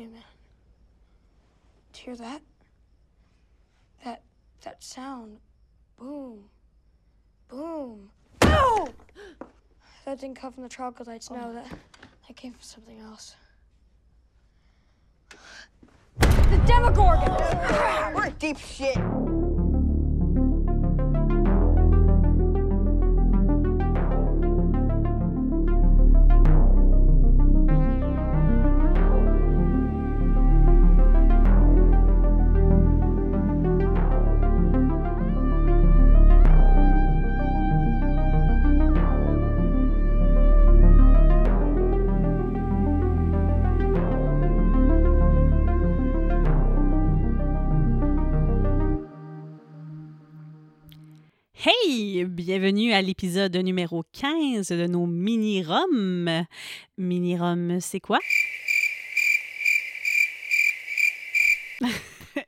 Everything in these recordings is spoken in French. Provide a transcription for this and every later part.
Wait a minute. Do you hear that? That that sound. Boom. Boom. Ow! That didn't come from the troglodytes. No, oh. that that came from something else. The Demogorgon! We're in deep shit. Bienvenue à l'épisode numéro 15 de nos mini-roms. Mini-roms, c'est quoi?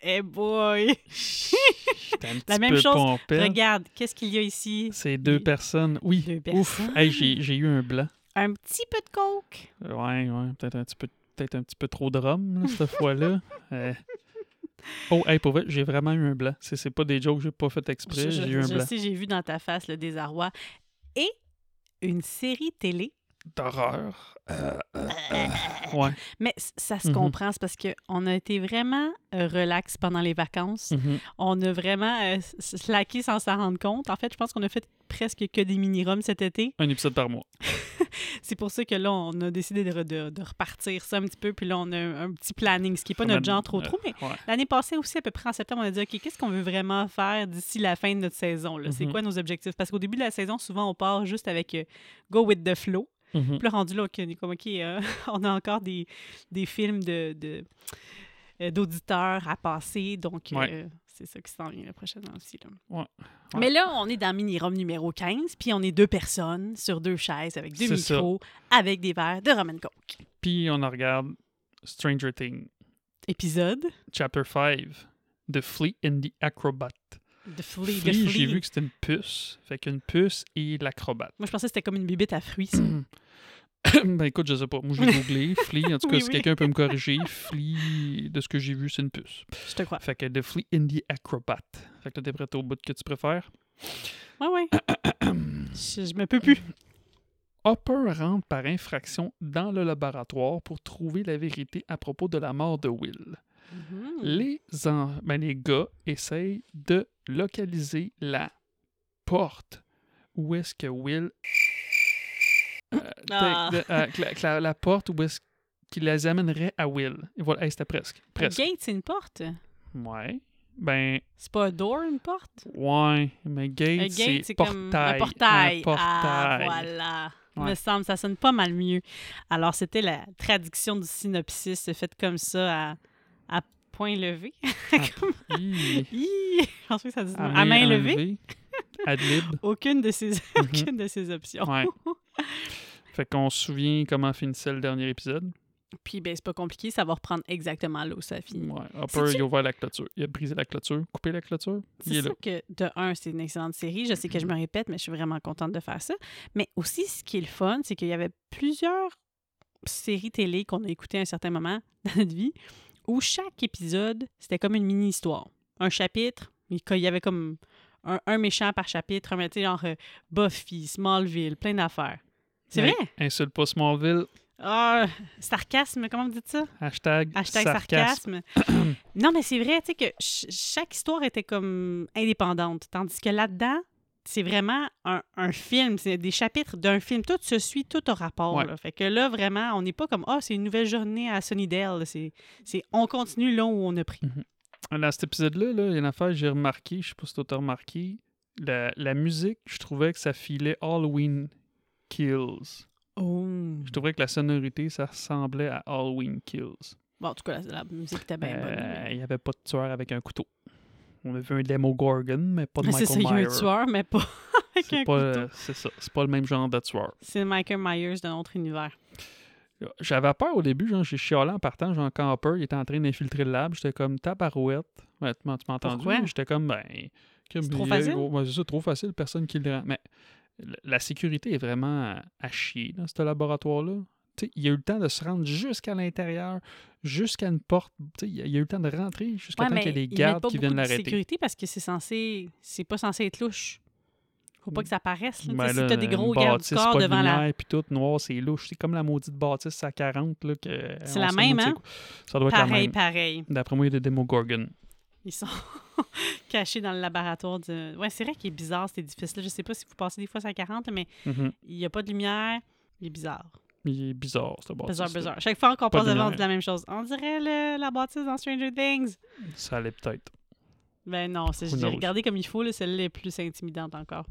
hey boy! J'étais un petit La même peu chose. pompette. Regarde, qu'est-ce qu'il y a ici? C'est deux Oui. personnes. Oui. Deux Ouf. personnes. Hey, j'ai, j'ai eu un blanc. Un petit peu de coke. Ouais, ouais. Peut-être un petit peu, peut-être un petit peu trop de rhum, là, cette fois-là. Euh. Oh, hey, pour vrai, j'ai vraiment eu un blanc. C'est, c'est pas des jokes que j'ai pas fait exprès. Je, je- j'ai eu un je blanc. sais, j'ai vu dans ta face le désarroi. Et une série télé. D'horreur. Euh, euh, euh. Ouais. Mais ça se Mhm. comprend, c'est parce qu'on a été vraiment relax pendant les vacances. Mhm. On a vraiment euh, slacké sans s'en rendre compte. En fait, je pense qu'on a fait presque que des mini-roms cet été. Un épisode par mois. C'est pour ça que là, on a décidé de, de- de repartir ça un petit peu. Puis là, on a un, un petit planning, ce qui n'est pas notre genre trop euh, trop. Mais Ouais. l'année passée aussi, à peu près en septembre, on a dit, OK, qu'est-ce qu'on veut vraiment faire d'ici la fin de notre saison? là? C'est Mhm. quoi nos objectifs? Parce qu'au début de la saison, souvent, on part juste avec euh, go with the flow. Puis là, rendu là, OK, on est comme, OK, euh, on a encore des, des films de, euh, d'auditeurs à passer. Donc, euh, c'est ça qui s'en vient la prochaine aussi. Là. Ouais. Mais là, on est dans Mini-Rom numéro 15, puis on est deux personnes sur deux chaises avec deux ça. micros, avec des verres de Roman Coke. Puis on en regarde Stranger Things, Épisode? Chapter 5, The Flea and the Acrobat. De Flea. de Flea, j'ai Flea. vu que c'était une puce. Fait qu'une puce et l'acrobate. Moi, je pensais que c'était comme une bibite à fruits. ça. ben écoute, je sais pas. Moi, j'ai googlé. Flea, en tout cas, Oui, si oui. quelqu'un peut me corriger, Flea, de ce que j'ai vu, c'est une puce. Je te crois. Fait que The Flea and the Acrobat. Fait que là, t'es prêt au bout que tu préfères? Ouais, ouais. je, je me peux plus. Hopper rentre par infraction dans le laboratoire pour trouver la vérité à propos de la mort de Will. Mhm. Les, en- ben, les gars essayent de localiser la porte où est-ce que Will... Euh, Ah. de- euh, la, que la- la porte où est-ce qu'il les amènerait à Will. Et voilà, hey, c'était presque. Un Presque. gate, c'est une porte? Ouais. Ben, C'est pas un door, une porte? ouais. Mais gate, gate, c'est portail. comme un portail. Un portail. Ah, voilà. Il me Ouais. semble, ça sonne pas mal mieux. Alors, c'était la traduction du synopsis, c'est fait comme ça à point levé. Je pense que ça dit À à main levée. Adlib. Aucune de ces, Mhm. aucune de ces options. Ouais. Fait qu'on se souvient comment finissait le dernier épisode. Puis, ben, c'est pas compliqué, ça va reprendre exactement là où ça finit. Ouais. Hopper, il a ouvert la clôture. Il a brisé la clôture, coupé la clôture. C'est là. que, de un, c'est une excellente série. Je sais que je me répète, mais je suis vraiment contente de faire ça. Mais aussi, ce qui est le fun, c'est qu'il y avait plusieurs séries télé qu'on a écoutées à un certain moment dans notre vie où chaque épisode, c'était comme une mini-histoire. Un chapitre, mais qu'il y avait comme un, un méchant par chapitre, un, tu sais, genre euh, Buffy, Smallville, plein d'affaires. C'est vrai? Insulte pas Smallville. Ah, sarcasme, comment vous dites ça? Hashtag, Hashtag sarcasme. sarcasme. non, mais c'est vrai, tu sais, que ch- chaque histoire était comme indépendante. Tandis que là-dedans, c'est vraiment un, un film, c'est des chapitres d'un film. Tout se suit, tout a rapport. Ouais. là. Fait que là, vraiment, on n'est pas comme, ah, c'est une nouvelle journée à Sunnydale. C'est, c'est, on continue là où on a pris. Dans cet épisode-là, là, il y a une affaire que j'ai remarqué, je sais pas si t'as remarqué, la, la musique, je trouvais que ça filait Halloween Kills. Oh. Je trouvais que la sonorité, ça ressemblait à Halloween Kills. Bon, en tout cas, la, la musique était bien bonne. Euh, mais- Il n'y avait pas de tueur avec un couteau. On a vu un démo Gorgon, mais pas de Mais c'est Michael ça, il y a Myers. un tueur, mais pas avec un C'est pas, couteau. euh, c'est ça. C'est pas le même genre de tueur. C'est Michael Myers de notre univers. J'avais peur au début, genre, j'ai chialé en partant, genre, quand Hopper il était en train d'infiltrer le lab, j'étais comme tabarouette. Ouais, tu m'as entendu? J'étais comme, ben. comme, trop il- facile? ouais, c'est ça, trop facile, personne qui le rend. Mais la- sécurité est vraiment à chier dans ce laboratoire-là. Tu sais, il a eu le temps de se rendre jusqu'à l'intérieur, jusqu'à une porte. Tu sais, il a il a eu le temps de rentrer jusqu'à Ouais, temps qu'il y ait des gardes qui viennent de l'arrêter. sécurité parce que c'est censé... C'est pas censé être louche. Faut pas que ça paraisse. Là. Tu Ben là, si t'as des gros gardes du corps pas de devant la... lumière, puis tout noir, c'est louche. C'est comme la maudite bâtisse à 40. Là, que C'est la même, hein? Ça doit être la Pareil, même. pareil. D'après moi, il y a des Demogorgon. Ils sont cachés dans le laboratoire de... Ouais, c'est vrai qu'il est bizarre, cet édifice-là. Je sais pas si vous passez des fois à 40, mais Mhm. il y a pas de lumière. Il est bizarre. Il est bizarre, ce bâtisse. Bizarre, bizarre. Chaque fois qu'on Pas passe de devant, on dit la même chose. On dirait le- la bâtisse dans Stranger Things. Ça allait peut-être. Ben non, c'est regardé comme il faut, là, celle-là est plus intimidante encore.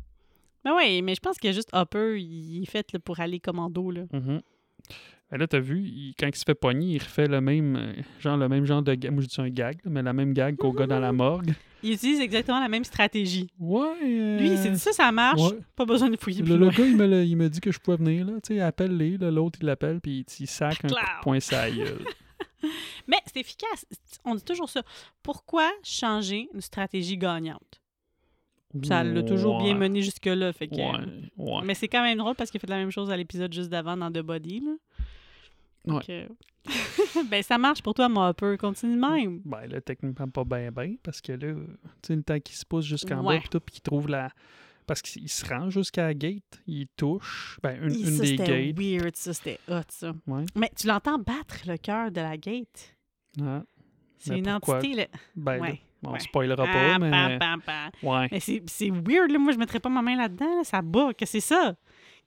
Ben ouais, mais je pense que juste Hopper, il est fait là, pour aller commando, là. Mhm. Ben là, t'as vu, il- quand il se fait pogner, il refait le même, euh, genre, le même genre de gag. Moi, je dis un gag, mais la même gag qu'au gars dans la morgue. Il utilise exactement la même stratégie. Ouais. euh, Lui, il s'est dit ça, ça marche. ouais. Pas besoin de fouiller plus Le, le gars, il me, l'a- il me dit que je pouvais venir, là. Tu sais, appelle-les, l'autre, il l'appelle, puis il, sac un coup de poing sa gueule. Mais c'est efficace. On dit toujours ça. Pourquoi changer une stratégie gagnante? Ça l'a toujours bien mené jusque-là. Fait que. Mais c'est quand même drôle parce qu'il a fait la même chose à l'épisode juste d'avant dans The Body. Là. Donc, euh, ben, ça marche pour toi, mon Hopper. Continue de même. Ben là, techniquement, pas bien, bien, parce que là, tu sais, le temps qu'il se pousse jusqu'en Ouais. bas, puis tout, puis qu'il trouve la. Parce qu'il se rend jusqu'à la gate, il touche, ben, une, Hi, une ça, des c'était gates. weird, ça. C'était hot, ça. Ouais. Mais tu l'entends battre le cœur de la gate. Ah, C'est une pourquoi? entité, là. ben là, on spoilera Ah, pas, mais. Ouais. Mais c'est c'est weird, là. Moi, je mettrais pas ma main là-dedans. là. Ça bat. Que c'est ça?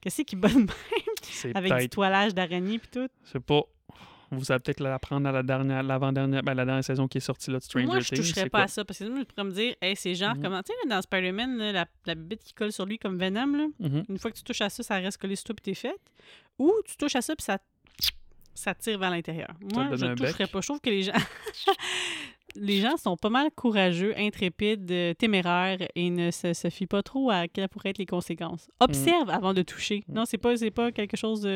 Qu'est-ce qui bat de même? Avec du toilage d'araignée puis tout? C'est pas. Vous allez peut-être l'apprendre à la dernière, l'avant-dernière, ben, la dernière saison qui est sortie là, de Stranger Moi, je Things. toucherais pas à ça parce que sinon, je pourrais me dire, hey, c'est genre Mhm. comment, tu sais, dans Spider-Man, la, la bite qui colle sur lui comme Venom, là, Mhm. une fois que tu touches à ça, ça reste collé sur toi puis t'es fait. Ou tu touches à ça puis ça, ça tire vers l'intérieur. Moi, je un toucherais bec. pas. Je trouve que les gens. Les gens sont pas mal courageux, intrépides, euh, téméraires et ne se, se fient pas trop à quelles pourraient être les conséquences. Observe avant de toucher. Mm. Non, c'est pas c'est pas quelque chose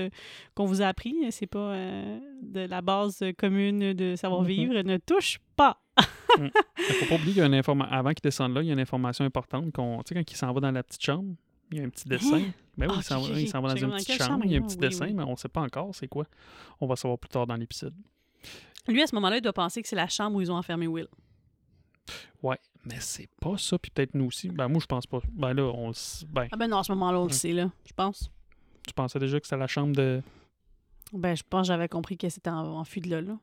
qu'on vous a appris, c'est pas euh, de la base commune de savoir-vivre. Ne touche pas. Il faut pas oublier qu'il y a une information. Avant qu'il descende là, il y a une information importante qu'on. Tu sais, quand il s'en va dans la petite chambre, il y a un petit dessin. Ben oui, Ah, il s'en va, il s'en va dans une petite chambre, chambre il y a un petit? Oui, dessin, oui. mais on sait pas encore c'est quoi. On va savoir plus tard dans l'épisode. Lui, à ce moment-là, il doit penser que c'est la chambre où ils ont enfermé Will. Ouais, mais c'est pas ça, puis peut-être nous aussi. Ben moi, je pense pas. Ben là, on le s- Ben, Ah ben non, à ce moment-là, on le sait, là, je pense. tu pensais déjà que c'était la chambre de. Ben, je pense que j'avais compris que c'était en, enfui de là, là.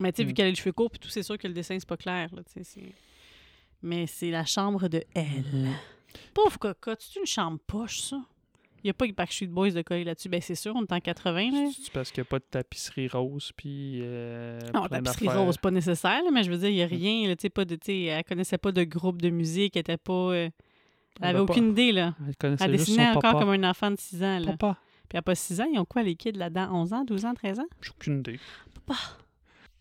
Mais tu sais, vu Mm. qu'elle a les cheveux courts, puis tout, c'est sûr que le dessin, c'est pas clair, là, c'est- Mais c'est la chambre de elle. Mhm. Pauvre cocotte, c'est une chambre poche, ça? Il n'y a pas que Backstreet Boys de coller là-dessus. Ben, c'est sûr, on est en 80, là. C'est parce qu'il n'y a pas de tapisserie rose, puis. Euh, Non, plein tapisserie d'affaires? rose, pas nécessaire, là, mais je veux dire, il n'y a Mm. rien, là, pas de, elle connaissait pas de groupe de musique, elle était pas... euh, elle avait aucune idée, là. Elle connaissait Elle juste dessinait son encore papa. comme un enfant de 6 ans, là. Papa. Puis à pas 6 ans, ils ont quoi, les kids, là-dedans? 11 ans, 12 ans, 13 ans? J'ai aucune idée. Papa.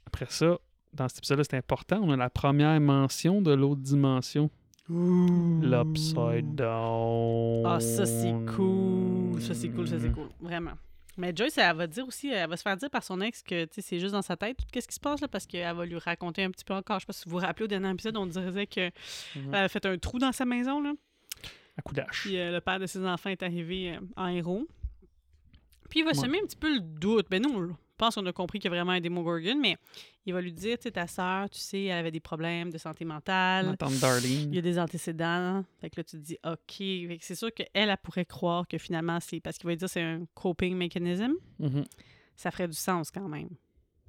Après ça, dans cet épisode-là, c'est important. On a la première mention de l'autre dimension. L'Upside Down. Ah, ça, c'est cool. Ça, c'est cool, ça, c'est cool. Vraiment. Mais Joyce, elle va dire aussi, elle va se faire dire par son ex que c'est juste dans sa tête. Qu'est-ce qui se passe là? Parce qu'elle va lui raconter un petit peu encore. Je sais pas si vous vous rappelez au dernier épisode, on disait qu'elle Mhm. avait fait un trou dans sa maison. Là. À coup d'âge. Puis euh, le père de ses enfants est arrivé euh, en héros. Puis il va Ouais. semer un petit peu le doute. Ben nous, pense qu'on a compris qu'il y a vraiment un Demogorgon, mais il va lui dire, tu sais, ta sœur, tu sais, elle avait des problèmes de santé mentale. Il y a des antécédents. Fait que là, tu te dis, OK. Fait que c'est sûr qu'elle, elle pourrait croire que finalement, c'est parce qu'il va dire que c'est un coping mechanism. Mhm. Ça ferait du sens quand même.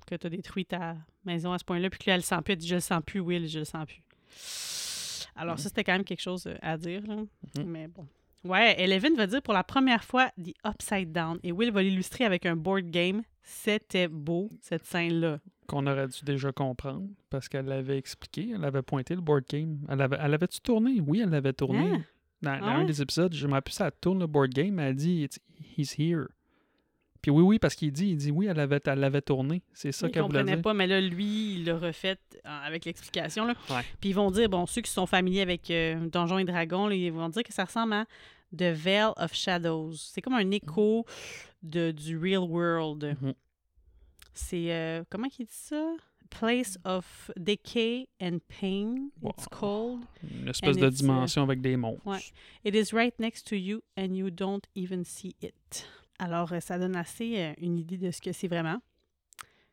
Que tu as détruit ta maison à ce point-là, puis que là, elle le sent plus. Elle dit, je le sens plus, Will, je le sens plus. Alors, ça, c'était quand même quelque chose euh, à dire. là. Mhm. Mais bon. Ouais, Eleven va dire pour la première fois The Upside Down. Et Will va l'illustrer avec un board game. C'était beau, cette scène-là. Qu'on aurait dû déjà comprendre parce qu'elle l'avait expliqué. Elle avait pointé le board game. Elle avait, elle avait-tu tourné? Oui, elle l'avait tourné. Ah. Dans, dans un des épisodes, je me rappelle ça, elle tourne le board game. Elle dit He's here. Puis oui, oui, parce qu'il dit, il dit oui, elle l'avait elle l'avait tourné. C'est ça Il qu'elle voulait comprenait dire. pas, mais là, lui, il l'a refait euh, avec l'explication. là. Ouais. Puis ils vont dire, bon, ceux qui sont familiers avec euh, Donjons et Dragons, là, ils vont dire que ça ressemble à The Veil of Shadows. C'est comme un écho de, du real world. Mhm. C'est, euh, comment qu'il dit ça? Place of decay and pain, it's Wow. called. Une espèce de it's, uh, dimension avec des monstres. ouais. It is right next to you and you don't even see it. Alors, euh, ça donne assez euh, une idée de ce que c'est vraiment.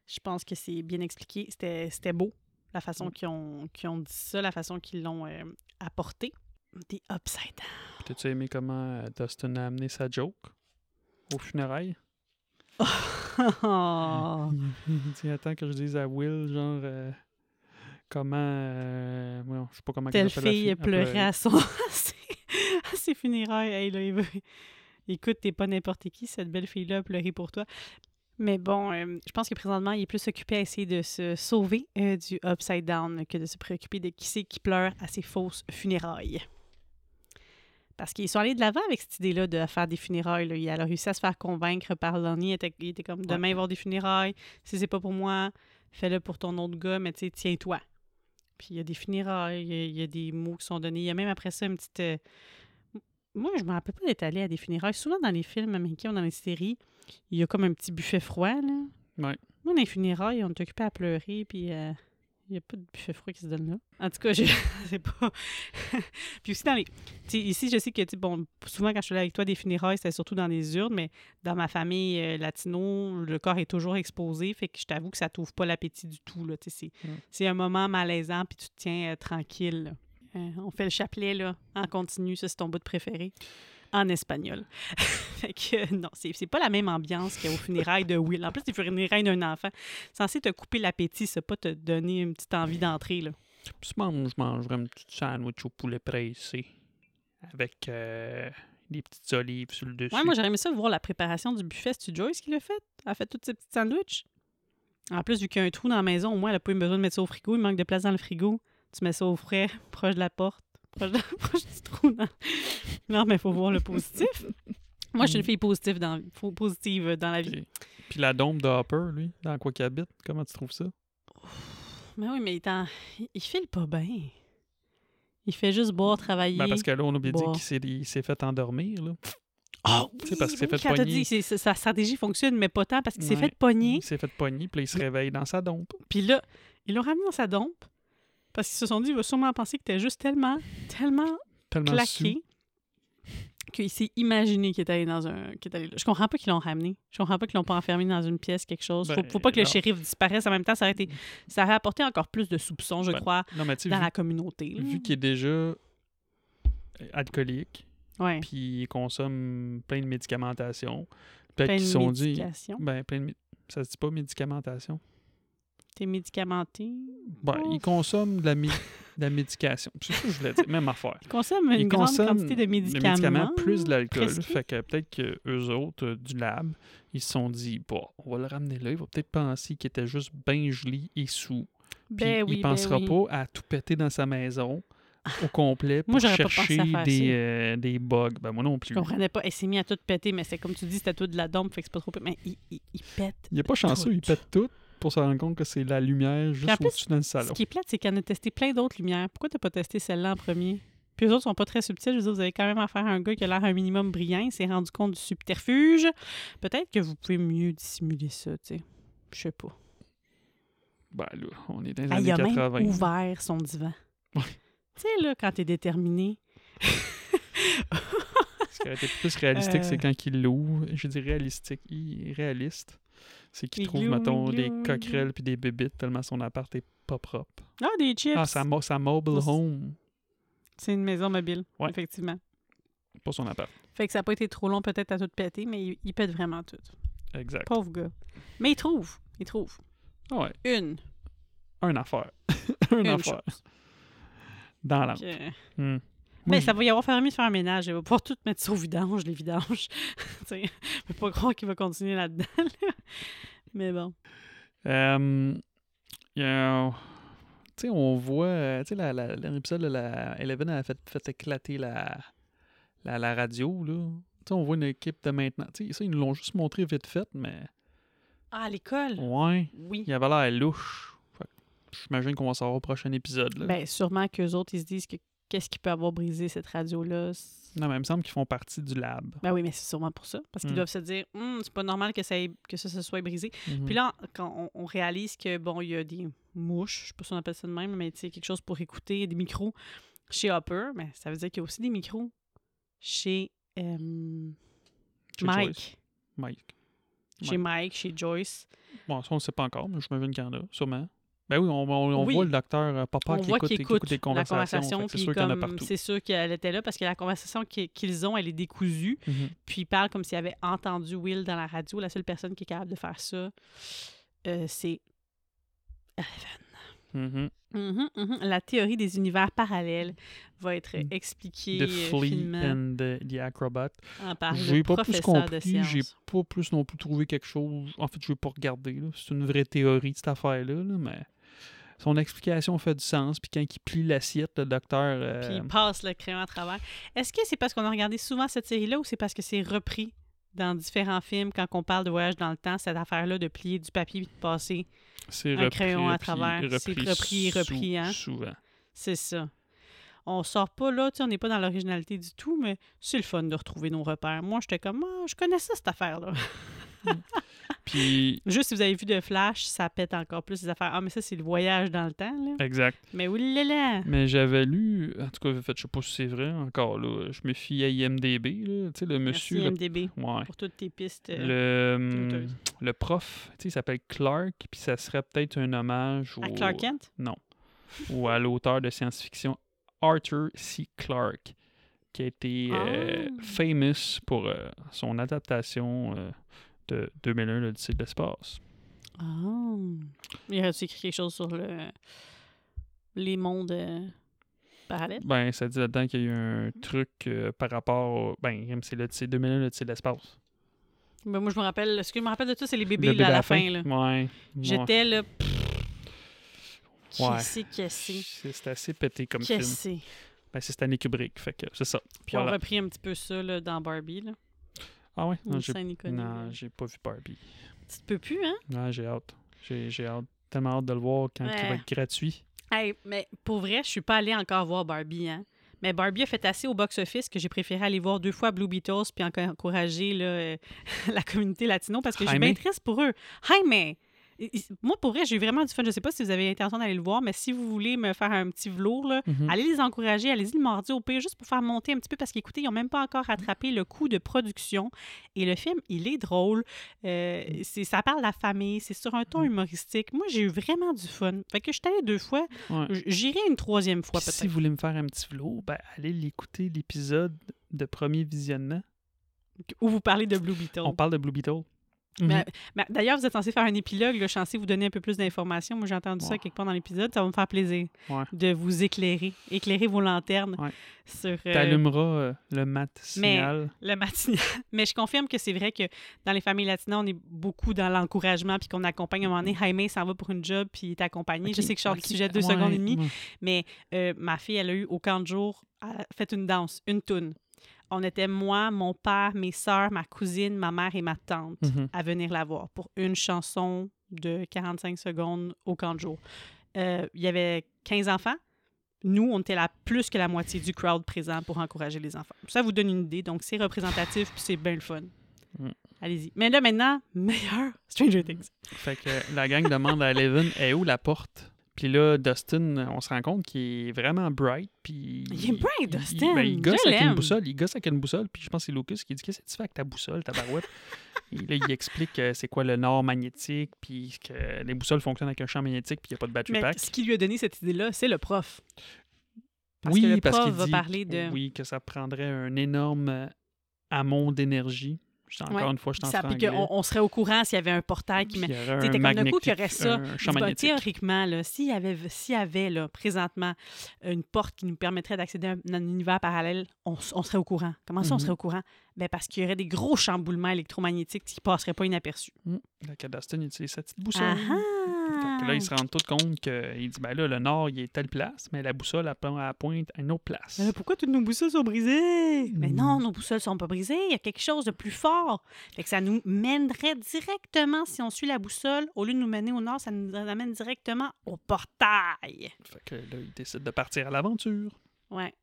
Je pense que c'est bien expliqué. C'était beau, la façon Mm. qu'ils ont, qu'ils ont dit ça, la façon qu'ils l'ont euh, apporté. Des upside down. T'as-tu aimé comment euh, Dustin a amené sa joke au funérailles? Oh. Il dit Attends que je dise à Will, genre, euh, comment. euh, ouais, je sais pas comment Telle appelle la fille elle pleurait à, son, à, ses, funérailles. Hey, là, il Écoute, t'es pas n'importe qui, cette belle fille-là a pleuré pour toi. Mais bon, euh, je pense que présentement, il est plus occupé à essayer de se sauver euh, du upside down que de se préoccuper de qui c'est qui pleure à ses fausses funérailles. Parce qu'ils sont allés de l'avant avec cette idée-là de faire des funérailles. là. Il a réussi à se faire convaincre par Lonnie. Il était, il était comme demain, il va y avoir des funérailles. Si c'est pas pour moi, fais-le pour ton autre gars, mais tiens-toi. Puis il y a des funérailles, il y a, il y a des mots qui sont donnés. Il y a même après ça une petite. euh, Moi, je me rappelle pas d'être allé à des funérailles. Souvent dans les films américains ou dans les séries, il y a comme un petit buffet froid. Là. Ouais. Moi, dans les funérailles, on est occupé à pleurer, puis euh, il n'y a pas de buffet froid qui se donne là. En tout cas, je sais pas. puis aussi dans les. ici, je sais que, bon, souvent quand je suis allée avec toi des funérailles, c'était surtout dans des urnes, mais dans ma famille euh, latino, le corps est toujours exposé, fait que je t'avoue que ça t'ouvre pas l'appétit du tout. Là, c'est, Mm. c'est un moment malaisant, puis tu te tiens euh, tranquille. là. Euh, on fait le chapelet là, en continu, ça c'est ton bout de préféré, en espagnol. fait que euh, non, c'est, c'est pas la même ambiance qu'aux funérailles de Will. En plus, les funérailles d'un enfant, censé te couper l'appétit, c'est pas te donner une petite envie d'entrer. Là. Puis moment, je mangerais un petit sandwich au poulet pressé avec euh, des petites olives sur le dessus. Ouais, moi, j'aurais aimé ça voir la préparation du buffet. C'est-tu Joyce qui l'a fait? Elle a fait tous ces petits sandwichs. En plus, vu qu'il y a un trou dans la maison, au moins, elle n'a pas eu besoin de mettre ça au frigo. Il manque de place dans le frigo. Tu mets ça au frais, proche de la porte, proche, de- du trou. dans- Non, mais il faut voir le positif. Moi, je suis une fille positive dans, positive dans la vie. Puis, puis la dompe de Hopper, lui, dans quoi qu'il habite, comment tu trouves ça? Mais oui, mais il, en- il, il file pas bien. Il fait juste boire, travailler. Ben, parce que là, on a bien dit Bah. qu'il s'est, fait endormir. Là. Tu sais, parce qu'il s'est oui, fait quand pogner. dit, c'est- sa stratégie fonctionne, mais pas tant parce qu'il s'est Ouais. fait pogner. Il s'est fait pogner, puis là, il se réveille dans sa dompe. Puis là, ils l'ont ramené dans sa dompe parce qu'ils se sont dit, il va sûrement penser que t'es juste tellement, tellement Tellement claqué qu'il s'est imaginé qu'il est allé dans un. est allé. Je comprends pas qu'ils l'ont ramené. Je comprends pas qu'ils l'ont pas enfermé dans une pièce, quelque chose. Faut, Ben, faut pas que le shérif disparaisse en même temps. Ça aurait, été, ça aurait apporté encore plus de soupçons, je Ben, crois, Non, mais dans vu, la communauté. là. vu qu'il est déjà alcoolique, puis il consomme plein de médicamentation, peut-être qu'ils sont dit... Ben, plein de... Ça se dit pas médicamentation? T'es médicamenté? Ben, Oh. il consomme de la, mé- de la médication. C'est ça que je voulais dire. Même affaire. Il consomme une il grande consomme quantité de médicaments. médicament plus de l'alcool. Fait que peut-être que eux autres, euh, du lab, ils se sont dit, bon, on va le ramener là. Il va peut-être penser qu'il était juste bien gelé et sous. Puis Ben oui, il ben pensera oui. pas à tout péter dans sa maison au complet pour Moi, chercher des, euh, des bugs. Ben moi non Je plus. comprenais pas. Elle s'est mise à tout péter, mais c'est comme tu dis, c'était tout de la dompe, fait que c'est pas trop. Mais il, il, il pète. Il est pas chanceux, il pète tout pour se rendre compte que c'est la lumière juste au-dessus dans le Ce salon. qui est plate, c'est qu'elle en a testé plein d'autres lumières. Pourquoi t'as pas testé celle-là en premier? Puis les autres sont pas très subtils. Je veux dire, vous avez quand même affaire à un gars qui a l'air un minimum brillant. Il s'est rendu compte du subterfuge. Peut-être que vous pouvez mieux dissimuler ça, tu sais. Je sais pas. Ben là, on est dans les Ah, années il a 80. même ouvert son divan. Tu sais, là, quand t'es déterminé. Ce qui aurait été plus réalistique, Euh. c'est quand il l'ouvre. Je dis réalistique, réaliste. C'est qu'il trouve, mettons, des coquerelles puis des bébites tellement son appart est pas propre. Ah, des chips! Ah, sa, mo- sa mobile home, C'est une maison mobile, Ouais. effectivement. pas son appart. Fait que ça n'a pas été trop long peut-être à tout péter, mais il, il pète vraiment tout. Exact. Pauvre gars. Mais il trouve. Il trouve. Ah ouais, Une. un affaire. un Une affaire. chose. Dans l'âme. Que- Hmm. Mais ça va y avoir de faire un ménage. Il va pouvoir tout mettre ça au vidange, les vidanges. je peux pas croire qu'il va continuer là-dedans. là. Mais bon. Euh, y tu sais, on voit, euh, tu sais, la- la- l'épisode de la Eleven a fait, fait éclater la, la, la radio, là. Tu sais, on voit une équipe de maintenant. Tu sais, ça, ils nous l'ont juste montré vite fait, mais Ah, à l'école? ouais, Oui. il avait l'air louche. J'imagine qu'on va savoir au prochain épisode, là. Ben, sûrement qu'eux autres, ils se disent que qu'est-ce qui peut avoir brisé cette radio-là? C'est- non, mais il me semble qu'ils font partie du lab. Ben oui, mais c'est sûrement pour ça. Parce qu'ils Mm. doivent se dire, Hum, c'est pas normal que ça, ait- que ça se soit brisé. Mhm. Puis là, quand on, on réalise que, bon, il y a des mouches, je sais pas si on appelle ça de même, mais tu sais, quelque chose pour écouter, des micros chez Hopper, mais ça veut dire qu'il y a aussi des micros chez euh, Chez Mike. Joyce. Mike. Chez Mike, chez Joyce. Bon, ça, on ne sait pas encore, mais j'imagine qu'il y en a, sûrement. Ben oui, on, on- Oui. voit le docteur euh, Papa on qui écoute, qu'il qui écoute écoute les conversations. c'est sûr c'est sûr qu'elle était là parce que la conversation qui- qu'ils ont, elle est décousue. Mhm. Puis il parle comme s'il avait entendu Will dans la radio. La seule personne qui est capable de faire ça, euh, c'est Mhm. Mhm, mhm. La théorie des univers parallèles va être Mm. expliquée The euh, Flea finement and the, the Acrobat. J'ai pas plus compris, j'ai pas plus non plus trouvé quelque chose. En fait, je vais pas regarder. C'est une vraie théorie de cette affaire-là, là, mais son explication fait du sens. Puis quand il plie l'assiette, le docteur. euh, Puis il passe le crayon à travers. Est-ce que c'est parce qu'on a regardé souvent cette série-là ou c'est parce que c'est repris dans différents films quand on parle de voyage dans le temps, cette affaire-là de plier du papier et de passer? un repris, crayon à travers. C'est repris repris, hein? Souvent. C'est ça. On sort pas là, tu sais, on n'est pas dans l'originalité du tout, mais c'est le fun de retrouver nos repères. Moi, j'étais comme, ah, je connais ça, cette affaire-là. Puis, Juste si vous avez vu de Flash, ça pète encore plus les affaires. Ah, mais ça, c'est le voyage dans le temps, là. exact. Mais oui, là, là. Mais j'avais lu, en tout cas, en fait, je sais pas si c'est vrai encore, là. Je me fie à IMDB, là. Tu sais, le monsieur. Merci, le- MDB, Ouais. pour toutes tes pistes. euh, Le, hum, le prof, tu sais, il s'appelle Clark, puis ça serait peut-être un hommage au, À Clark Kent? non, ou à l'auteur de science-fiction Arthur C. Clarke, qui a été euh, Ah. famous pour euh, son adaptation euh, de 2001, l'Odyssée de l'espace. Ah. Il aurait-tu écrit quelque chose sur le... les mondes euh, parallèles? Ben, ça dit là-dedans qu'il y a eu un truc euh, par rapport au... Ben, c'est l'Odyssée 2001, l'Odyssée de l'espace. Ben, moi, je me rappelle... Ce que je me rappelle de ça, c'est les bébés, Le là, bébé à la fin, là. Ouais. J'étais là... Ouais. c'est, qui c'est? C'est assez pété comme Qui film. c'est? Ben, c'est Stanley Kubrick, fait que c'est ça. Puis on a repris un petit peu ça là, dans Barbie, là. Ah ouais? Non, j'ai non, j'ai pas vu Barbie. Tu te peux plus, hein? Non, j'ai hâte. J'ai j'ai hâte. Tellement hâte de le voir quand il va être gratuit. Hey, mais pour vrai, je suis pas allée encore voir Barbie, hein. Mais Barbie a fait assez au box-office que j'ai préféré aller voir deux fois Blue Beatles puis encore encourager là, euh, la communauté latino parce que je suis bien triste pour eux. Jaime! Moi, pour vrai, j'ai eu vraiment du fun. Je sais pas si vous avez l'intention d'aller le voir, mais si vous voulez me faire un petit velours, là, Mhm. allez les encourager, allez-y le mardi au pire, juste pour faire monter un petit peu, parce qu'écoutez, ils n'ont même pas encore rattrapé le coût de production. Et le film, il est drôle. Euh, c'est, ça parle de la famille, c'est sur un ton humoristique. Moi, j'ai eu vraiment du fun. Fait que je suis allée deux fois. Ouais. J'irai une troisième fois, peut-être. si vous voulez me faire un petit vlog, ben, allez l'écouter, l'épisode de premier visionnement. Où vous parlez de Blue Beetle. On parle de Blue Beetle. Mhm. D'ailleurs, vous êtes censé faire un épilogue, là, je suis censée vous donner un peu plus d'informations. Moi, j'ai entendu ça quelque part dans l'épisode. Ça va me faire plaisir Ouais. de vous éclairer, éclairer vos lanternes Ouais. sur euh, T'allumeras euh, le mat mais- signal. le matinal. Mais je confirme que c'est vrai que dans les familles latines, on est beaucoup dans l'encouragement puis qu'on accompagne. À un moment donné, Jaime s'en va pour une job puis il est accompagné. je sais que je sors ok, du sujet de deux ouais, secondes et demie, mais euh, ma fille, elle a eu au camp de jour, elle a fait une danse, une toune. On était moi, mon père, mes sœurs, ma cousine, ma mère et ma tante Mhm. à venir la voir pour une chanson de 45 secondes au camp de jour. Euh, Il y avait 15 enfants. Nous, on était là plus que la moitié du crowd présent pour encourager les enfants. Ça vous donne une idée. Donc, c'est représentatif puis c'est bien le fun. Mm. Allez-y. Mais là, maintenant, meilleur Stranger Things. Fait que la gang demande à Eleven est où la porte? Puis là, Dustin, on se rend compte qu'il est vraiment bright. Puis Il est bright, il- Dustin. ben, il gosse avec une boussole. Il gosse avec une boussole. Puis je pense que c'est Lucas qui dit Qu'est-ce que tu fais avec ta boussole, ta barouette Et là, il explique euh, c'est quoi le nord magnétique. Puis que les boussoles fonctionnent avec un champ magnétique. Puis il n'y a pas de battery Mais pack. ce qui lui a donné cette idée-là, c'est le prof. Parce oui, que le parce qu'il va dit parler de... oui, que ça prendrait un énorme euh, amont d'énergie. Encore Ouais. une fois, je suis en Ça, puis qu'on on serait au courant s'il y avait un portail qui... Puis met- il y aurait Tu sais, un t'es comme d'un coup qu'il y aurait ça. un champ Tu dis, bah, magnétique. théoriquement, s'il y avait, s'il y avait là, présentement une porte qui nous permettrait d'accéder à un, un univers parallèle, on, serait au courant. Comment ça, on Mhm. serait au courant? Parce qu'il y aurait des gros chamboulements électromagnétiques qui ne passeraient pas inaperçus. Là, que Dustin utilise sa petite boussole. Là, ils se rendent tout compte qu'il dit ben là, le nord, il est telle place, mais la boussole, elle, pointe à une autre place. Mais pourquoi toutes nos boussoles sont brisées? Mais non, nos boussoles sont pas brisées. Il y a quelque chose de plus fort. Fait que ça nous mènerait directement, si on suit la boussole, au lieu de nous mener au nord, ça nous amène directement au portail. Fait que là, il décide de partir à l'aventure. Ouais.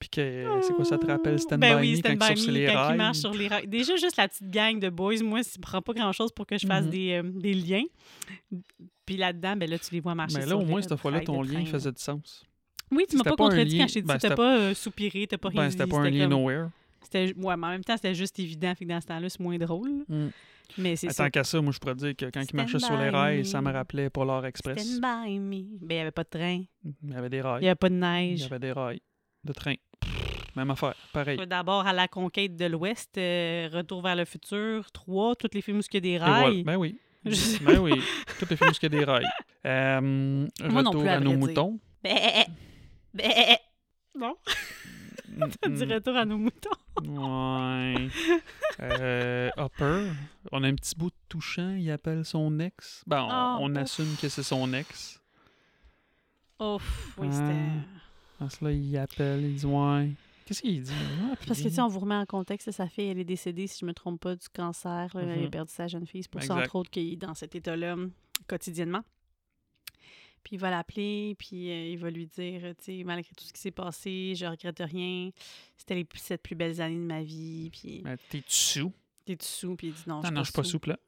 Puis que, c'est quoi ça te rappelle Stand ben By oui, Me Stand quand By il est sur Me, les quand il rails? marche sur les rails. Déjà, juste la petite gang de boys, moi, ça prend pas grand-chose pour que je fasse Mhm. des, euh, des liens. Puis là-dedans, ben là, tu les vois marcher Mais là, sur au moins, cette fois-là, ton lien il faisait du sens. Oui, tu m'as pas pas contredit lien- quand je t'ai dit ben. T'as pas euh, soupiré, t'as pas rien Ben, dit. c'était pas un lien comme- nowhere. C'était, ouais, mais en même temps, c'était juste évident. Fait que dans ce temps-là, c'est moins drôle. Mm. Mais c'est. Tant qu'à ça, moi, je pourrais te dire que quand ils Stand marchaient sur les rails, me. ça me rappelait Polar Express. Stand by me. Ben, il n'y avait pas de train. Il y avait des Il rails. n'y avait pas de Il y neige. avait des rails de train. Même affaire, pareil. D'abord à la conquête de l'Ouest, euh, Retour vers le futur, 3, tous les films où il y a des voilà. rails. Ben oui. Ben oui. Tous les films où il y a des rails. Euh, Moi non retour plus, à à nos vrai dire. moutons. Bé, bé. Non, t'as dit Mm, retour à nos moutons. Ouais. Euh, Hopper, on a un petit bout de touchant, il appelle son ex. Ben, on, Ah, on assume que c'est son ex. Ouf, oui, Ah. C'était... À cela, il appelle, il dit Ouais. Qu'est-ce qu'il dit? Ah, Parce que, sais, on vous remet en contexte, sa fille, elle est décédée, si je me trompe pas, du cancer. là, Elle a Mhm. perdu sa jeune fille. C'est pour ça, Exact. entre autres, qu'il est dans cet état-là hum, quotidiennement. Puis il va l'appeler, puis euh, il va lui dire, tu sais, malgré tout ce qui s'est passé, je regrette rien. C'était les sept plus belles années de ma vie. Puis Ben, T'es sous? T'es sous, puis il dit non, Non, non, je suis pas sous. souple. là.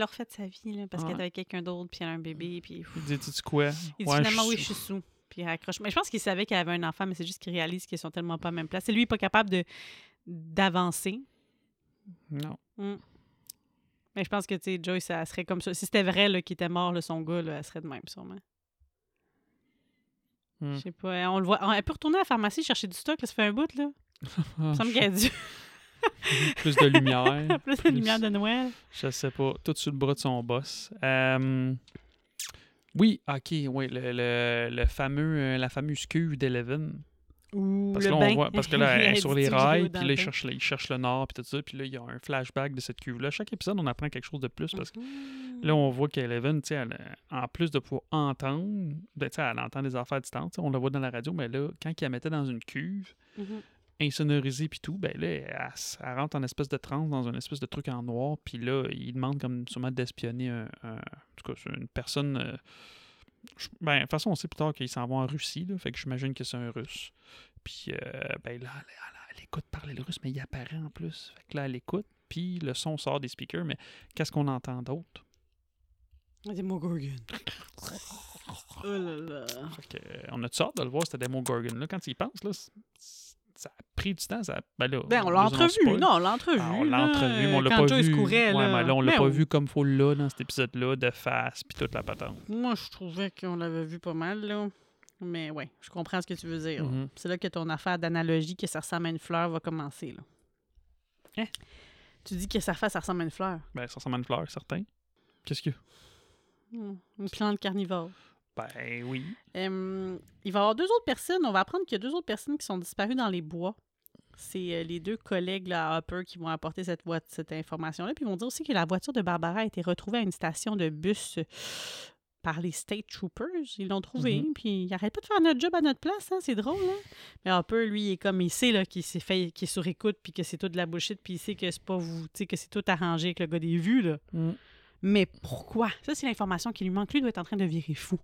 Elle, elle a refait sa vie, là, parce Ouais. qu'elle était avec quelqu'un d'autre, puis elle a un bébé, puis... Il dit Tu quoi? Il dit Ouais, finalement, oui, je suis sous. Puis il raccroche. Mais je pense qu'il savait qu'elle avait un enfant, mais c'est juste qu'il réalise qu'ils sont tellement pas à même place. C'est lui pas capable de d'avancer. Non. Mm. Mais je pense que, tu sais, Joyce, elle serait comme ça. Si c'était vrai qu'il était mort, là, son gars, là, elle serait de même, sûrement. Mm. Je sais pas. On le voit. Elle peut retourner à la pharmacie chercher du stock, là, ça fait un bout, là. Il me semble je- qu'elle a dû Plus de lumière. plus de lumière de Noël. Je sais pas. Tout sur le bras de son boss. Euh, Oui, ok, oui, le, le, le fameux, euh, la fameuse cuve d'Eleven. Parce le que, là, on bain. voit, parce que là, elle est sur les rails, puis là, il cherche, le- il cherche le nord, puis tout ça. Puis là, il y a un flashback de cette cuve-là. Chaque épisode, on apprend quelque chose de plus parce que là, on voit qu'Eleven, elle, euh, en plus de pouvoir entendre, ben, elle entend des affaires distantes. On la voit dans la radio, mais là, quand il la mettait dans une cuve, Mhm. Insonorisée puis tout, ben là, elle, rentre en espèce de transe dans un espèce de truc en noir, puis là, il demande comme sûrement d'espionner un, un- en tout cas, c'est une personne. euh, ben, de toute façon, on sait plus tard qu'il s'en va en Russie, là, fait que j'imagine que c'est un russe. Puis, euh, ben là, elle, elle- elle écoute parler le russe, mais il apparaît en plus. Fait que là, elle écoute, puis le son sort des speakers, mais qu'est-ce qu'on entend d'autre? C'est Gorgon. Oh là là. Fait que, euh, on a de sorte de le voir, c'était Demo Gorgon. Là, quand il pense, là, pris du temps. Ça, ben là, Ben, on l'a entrevu. Non, on l'a entrevu. Ah, on l'a entrevu, mais on l'a pas Joyce vu. courait, ouais, là. mais là, on l'a pas oui. vu comme faut là dans cet épisode-là, de face, puis toute la patente. Moi, je trouvais qu'on l'avait vu pas mal, là. Mais ouais, je comprends ce que tu veux dire. Mhm. C'est là que ton affaire d'analogie que ça ressemble à une fleur va commencer, là. Hein? Tu dis que ça fait ça ressemble à une fleur. Ben, ça ressemble à une fleur, certain. Qu'est-ce que. Hmm, Une plante carnivore. Ben oui. Euh, il va y avoir deux autres personnes. On va apprendre qu'il y a deux autres personnes qui sont disparues dans les bois. C'est euh, les deux collègues là, à Hopper qui vont apporter cette, cette information-là. Puis ils vont dire aussi que la voiture de Barbara a été retrouvée à une station de bus euh, par les State Troopers. Ils l'ont trouvée. Mhm. Puis ils arrêtent pas de faire notre job à notre place. Hein? C'est drôle. Hein? Mais Hopper, lui, il est comme il sait qu'il s'est fait, qu'il sur écoute, puis que c'est tout de la bullshit, puis il sait que c'est pas vous, que c'est tout arrangé avec le gars des vues. Là. Mm. Mais pourquoi? Ça, c'est l'information qui lui manque. Lui doit être en train de virer fou.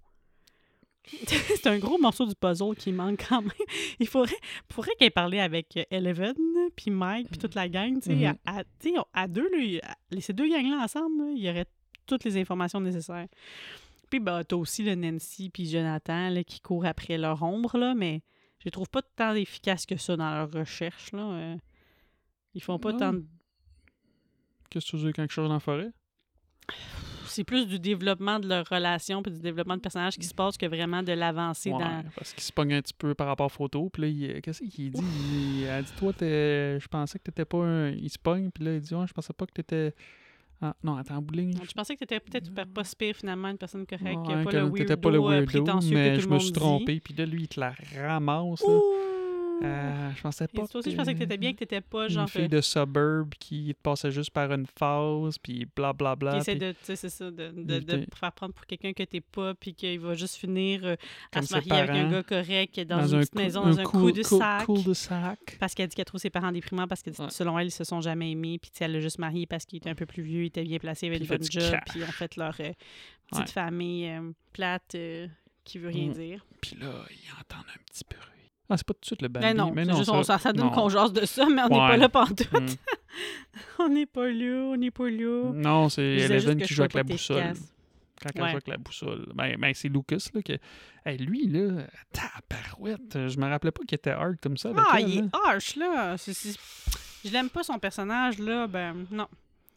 c'est un gros morceau du puzzle qui manque quand même. Il faudrait, faudrait qu'elle parle avec Eleven, puis Mike, puis toute la gang. tu sais, Mhm. à, à- deux, là, ces deux gangs-là ensemble, là, il y aurait toutes les informations nécessaires. Puis bah, t'as aussi le Nancy puis Jonathan là, qui courent après leur ombre, là, mais je les trouve pas tant efficaces que ça dans leur recherche. Là. euh. ils font pas Non. tant de Qu'est-ce que tu veux je cherche dans la forêt? C'est plus du développement de leur relation puis du développement de personnages qui se passe que vraiment de l'avancée Ouais, dans. parce qu'il se pogne un petit peu par rapport aux photos. Puis là, il- qu'est-ce qu'il dit? Il, elle dit, toi, t'es- je pensais que t'étais pas un... Il se pogne, puis là, il dit, ouais, je pensais pas que t'étais... Ah, non, attends, ligne. Je pensais que t'étais peut-être pas si pire finalement, une personne correcte, Ouais, pas que le t'étais pas le weirdo, euh, weirdo, mais que tout je le me suis trompé. Puis là, lui, il te la ramasse. là. Euh, je pensais Et pas toi aussi, je pensais que t'étais bien, que t'étais pas genre. une fille euh, de suburb qui te passait juste par une phase, puis blablabla. qui essaie puis de, tu sais, c'est ça, de, de, de d'éviter. te faire prendre pour quelqu'un que t'es pas, puis qu'il va juste finir euh, à se marier avec un parents, gars correct dans, dans une un petite maison, dans un coup de sac. cool de sac. Parce qu'elle dit qu'elle trouve ses parents déprimants parce que Ouais. selon elle, ils se sont jamais aimés. Puis elle l'a juste marié parce qu'il était un peu plus vieux, il était bien placé, il avait une bonne job. Puis ils ont fait leur euh, petite Ouais. famille plate qui veut rien Mm. dire. Puis là, il entend un petit bruit. Ah, c'est pas tout de suite le Bambi. Mais non, mais non, juste, ça- on, ça, ça donne qu'on jase de ça, mais on n'est Ouais. pas là pantoute. Mm. on n'est pas là, on n'est pas là. Non, c'est Eleven qui joue avec la boussole. efficace. quand elle Ouais. joue avec la boussole. Ben, ben, c'est Lucas, là, que... Hey, lui, là, tabarouette, je me rappelais pas qu'il était hard comme ça avec Ah, elle, il est là. harsh, là. Je l'aime pas, son personnage, là. Ben, non.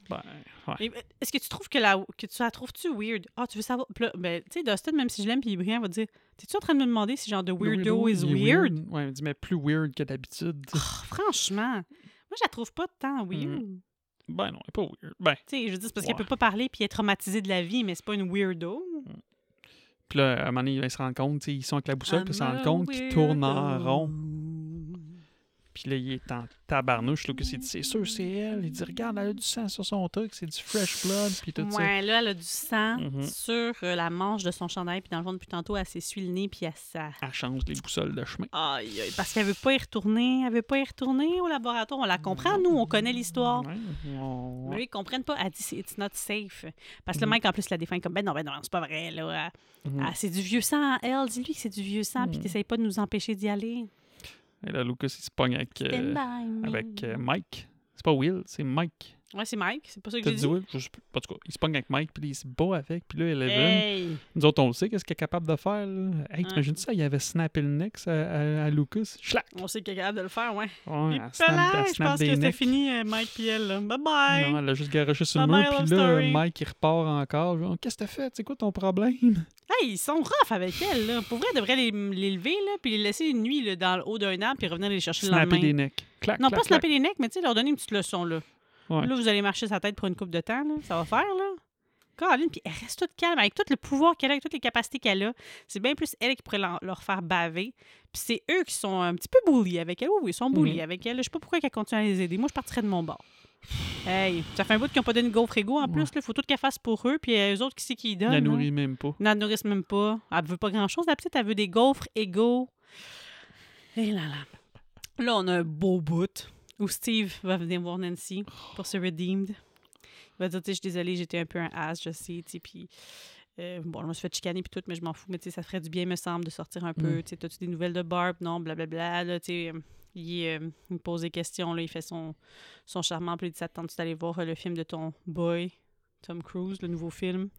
Ben, ouais. Euh, Est-ce que tu trouves que la, que tu la trouves-tu weird? Ah, tu veux savoir? Ben, tu sais, Dustin, même si je l'aime, puis il est brillant, va dire T'es-tu en train de me demander si genre de weirdo, is il est weird? Ouais, il dit, mais plus weird que d'habitude. Ah, franchement, moi, je la trouve pas tant weird. Ben non, elle est pas weird. Ben, Tu sais, je veux dire, c'est parce Ouais. qu'elle peut pas parler puis être traumatisée de la vie, mais c'est pas une weirdo. puis là, à un moment donné, il se rend compte, ils sont avec la boussole, puis ils se rendent compte qu'ils tournent en weirdo. rond. Puis là, il est en tabarnouche. Lucas, il dit, c'est sûr, c'est elle. Il dit, regarde, elle a du sang sur son truc, c'est du fresh blood, puis tout ça. Ouais, là, elle a du sang Mhm. sur euh, la manche de son chandail, puis dans le fond, depuis tantôt, elle s'essuie le nez, puis elle ça. Elle change les boussoles de chemin. Aïe, aïe, parce qu'elle veut pas y retourner. Elle veut pas y retourner au laboratoire. On la comprend, nous, on connaît l'histoire. Ouais, on- ils comprennent pas. Elle dit it's not safe. Parce que le Mhm. mec, en plus, la défend comme ben non, ben non, c'est pas vrai. Là. Ah, c'est du vieux sang. Elle, dis-lui que c'est du vieux sang, puis t'essayes pas de nous empêcher d'y aller. Et là, Lucas, il se pogne avec, euh, avec euh, Mike. C'est pas Will, c'est Mike. Ouais, c'est Mike. C'est pas ça que j'ai dit dit? Je sais plus. En tout cas, il se pogne avec Mike, puis il se bat avec, puis là, Eleven. Hey! Nous autres, on le sait, qu'est-ce qu'il est capable de faire, là. Hey, t'imagines ça? Il avait snappé le neck à, à, à Lucas. Schlac! On sait qu'elle est capable de le faire, ouais. Ouais, elle snap, là, elle je pense des que c'était fini, euh, Mike puis elle. là. Bye bye! Non, elle a juste garoché sur le mur, puis là, story. Mike, il repart encore. Genre, Qu'est-ce que t'as fait? C'est quoi ton problème? Hey, ils sont rough avec elle, là. Pour vrai, elle devrait les, les lever, là, puis les laisser une nuit là, dans le haut d'un arbre, puis revenir les chercher le Snapper lendemain. des necks. Clac, Non, clac, pas snapper les necks, mais tu sais, leur donner une petite leçon, là. Ouais. Là, vous allez marcher sa tête pour une coupe de temps, là. Ça va faire, là. Caroline, puis elle reste toute calme, avec tout le pouvoir qu'elle a, avec toutes les capacités qu'elle a. C'est bien plus elle qui pourrait leur, faire baver. Puis c'est eux qui sont un petit peu bullies avec elle. Oui, oui, ils sont bullies Mhm. avec elle. Je sais pas pourquoi elle continue à les aider. Moi, je partirais de mon bord. Hey, ça fait un bout qu'ils n'ont pas donné de gaufre égaux en plus. Il faut tout qu'elle fasse pour eux. Puis euh, eux autres, qui c'est qui donnent? la là? nourrit même pas. Ils n'en nourrissent même pas. Elle veut pas grand-chose, la petite. Elle veut des gaufres égaux. Et là là. Là, on a un beau bout où Steve va venir voir Nancy pour se redeemed. Il va dire, tu je suis désolée, j'étais un peu un ass, je sais, tu puis... euh, bon, je me suis fait chicaner puis tout, mais je m'en fous. Mais tu sais, ça ferait du bien, me semble, de sortir un peu. Mm. Tu sais, as-tu des nouvelles de Barb? Non, blablabla. Là, tu sais, euh, il, euh, il me pose des questions, là, il fait son, son charmant, puis il dit, te tente d'aller voir euh, le film de ton boy, Tom Cruise, le nouveau film?